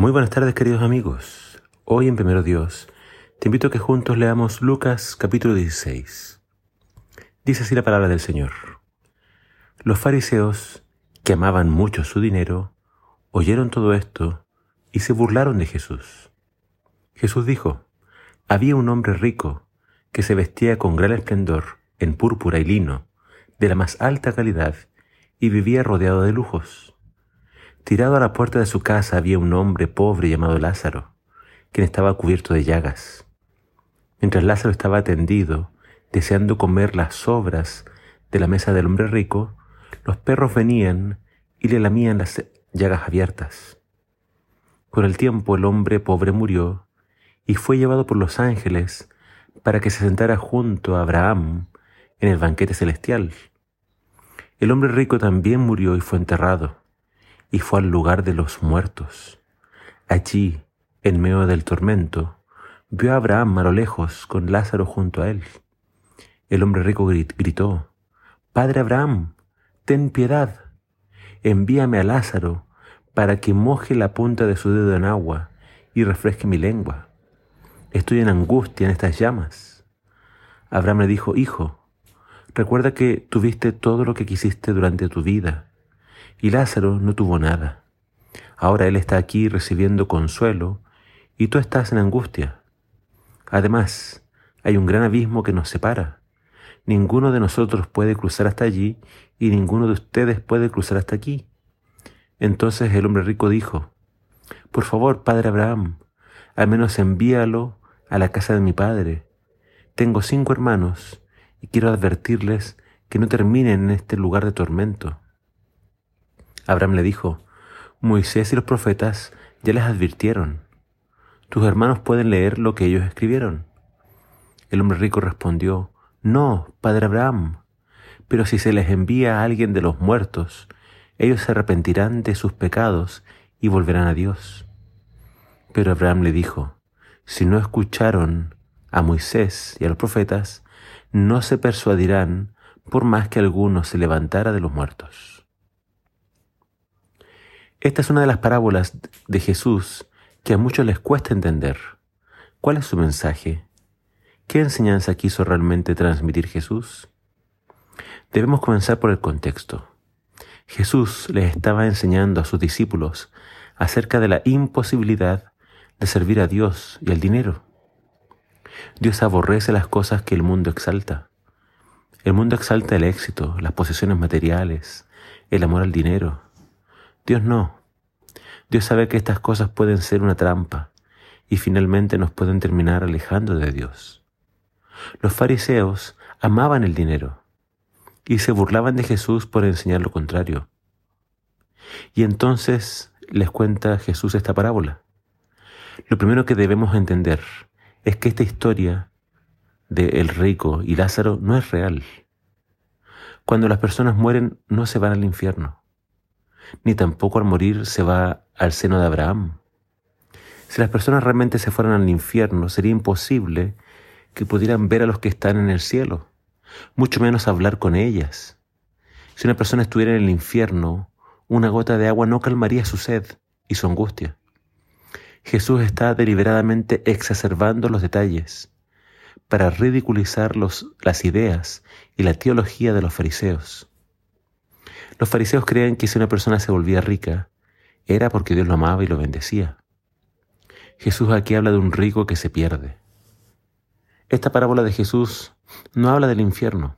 Muy buenas tardes queridos amigos. Hoy en Primero Dios te invito a que juntos leamos Lucas capítulo 16. Dice así la palabra del Señor. Los fariseos, que amaban mucho su dinero, oyeron todo esto y se burlaron de Jesús. Jesús dijo, había un hombre rico que se vestía con gran esplendor en púrpura y lino, de la más alta calidad, y vivía rodeado de lujos. Tirado a la puerta de su casa había un hombre pobre llamado Lázaro, quien estaba cubierto de llagas. Mientras Lázaro estaba atendido, deseando comer las sobras de la mesa del hombre rico, los perros venían y le lamían las llagas abiertas. Con el tiempo el hombre pobre murió y fue llevado por los ángeles para que se sentara junto a Abraham en el banquete celestial. El hombre rico también murió y fue enterrado y fue al lugar de los muertos. Allí, en medio del tormento, vio a Abraham a lo lejos con Lázaro junto a él. El hombre rico gritó, Padre Abraham, ten piedad, envíame a Lázaro para que moje la punta de su dedo en agua y refresque mi lengua. Estoy en angustia en estas llamas. Abraham le dijo, Hijo, recuerda que tuviste todo lo que quisiste durante tu vida y Lázaro no tuvo nada. Ahora él está aquí recibiendo consuelo y tú estás en angustia. Además, hay un gran abismo que nos separa. Ninguno de nosotros puede cruzar hasta allí y ninguno de ustedes puede cruzar hasta aquí. Entonces el hombre rico dijo, Por favor, padre Abraham, al menos envíalo a la casa de mi padre. Tengo cinco hermanos y quiero advertirles que no terminen en este lugar de tormento. Abraham le dijo, Moisés y los profetas ya les advirtieron. Tus hermanos pueden leer lo que ellos escribieron. El hombre rico respondió, No, padre Abraham, pero si se les envía a alguien de los muertos, ellos se arrepentirán de sus pecados y volverán a Dios. Pero Abraham le dijo, Si no escucharon a Moisés y a los profetas, no se persuadirán por más que alguno se levantara de los muertos. Esta es una de las parábolas de Jesús que a muchos les cuesta entender. ¿Cuál es su mensaje? ¿Qué enseñanza quiso realmente transmitir Jesús? Debemos comenzar por el contexto. Jesús les estaba enseñando a sus discípulos acerca de la imposibilidad de servir a Dios y al dinero. Dios aborrece las cosas que el mundo exalta. El mundo exalta el éxito, las posesiones materiales, el amor al dinero, Dios no. Dios sabe que estas cosas pueden ser una trampa y finalmente nos pueden terminar alejando de Dios. Los fariseos amaban el dinero y se burlaban de Jesús por enseñar lo contrario. Y entonces les cuenta Jesús esta parábola. Lo primero que debemos entender es que esta historia de el rico y Lázaro no es real. Cuando las personas mueren no se van al infierno ni tampoco al morir se va al seno de Abraham. Si las personas realmente se fueran al infierno, sería imposible que pudieran ver a los que están en el cielo, mucho menos hablar con ellas. Si una persona estuviera en el infierno, una gota de agua no calmaría su sed y su angustia. Jesús está deliberadamente exacerbando los detalles para ridiculizar las ideas y la teología de los fariseos. Los fariseos creían que si una persona se volvía rica, era porque Dios lo amaba y lo bendecía. Jesús aquí habla de un rico que se pierde. Esta parábola de Jesús no habla del infierno,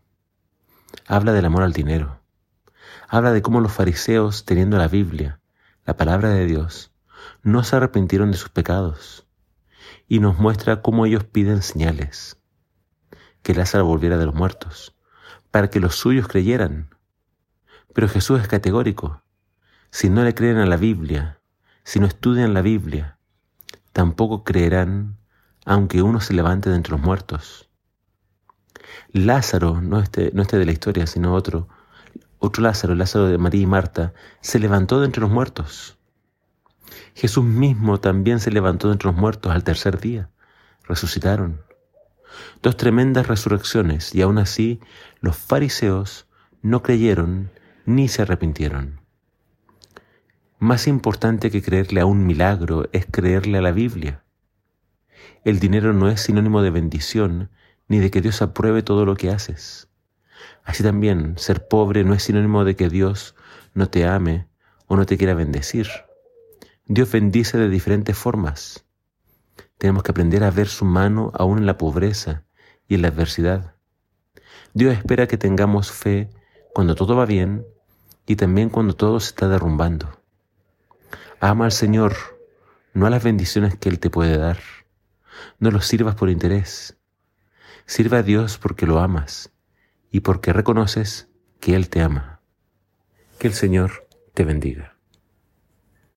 habla del amor al dinero. Habla de cómo los fariseos, teniendo la Biblia, la palabra de Dios, no se arrepintieron de sus pecados. Y nos muestra cómo ellos piden señales. Que Lázaro volviera de los muertos, para que los suyos creyeran, pero Jesús es categórico. Si no le creen a la Biblia, si no estudian la Biblia, tampoco creerán aunque uno se levante de entre los muertos. Lázaro, no este, no este de la historia, sino otro, otro Lázaro, Lázaro de María y Marta, se levantó de entre los muertos. Jesús mismo también se levantó de entre los muertos al tercer día. Resucitaron. Dos tremendas resurrecciones y aún así los fariseos no creyeron ni se arrepintieron. Más importante que creerle a un milagro es creerle a la Biblia. El dinero no es sinónimo de bendición ni de que Dios apruebe todo lo que haces. Así también, ser pobre no es sinónimo de que Dios no te ame o no te quiera bendecir. Dios bendice de diferentes formas. Tenemos que aprender a ver su mano aún en la pobreza y en la adversidad. Dios espera que tengamos fe cuando todo va bien y también cuando todo se está derrumbando. Ama al Señor, no a las bendiciones que Él te puede dar. No los sirvas por interés. Sirve a Dios porque lo amas y porque reconoces que Él te ama. Que el Señor te bendiga.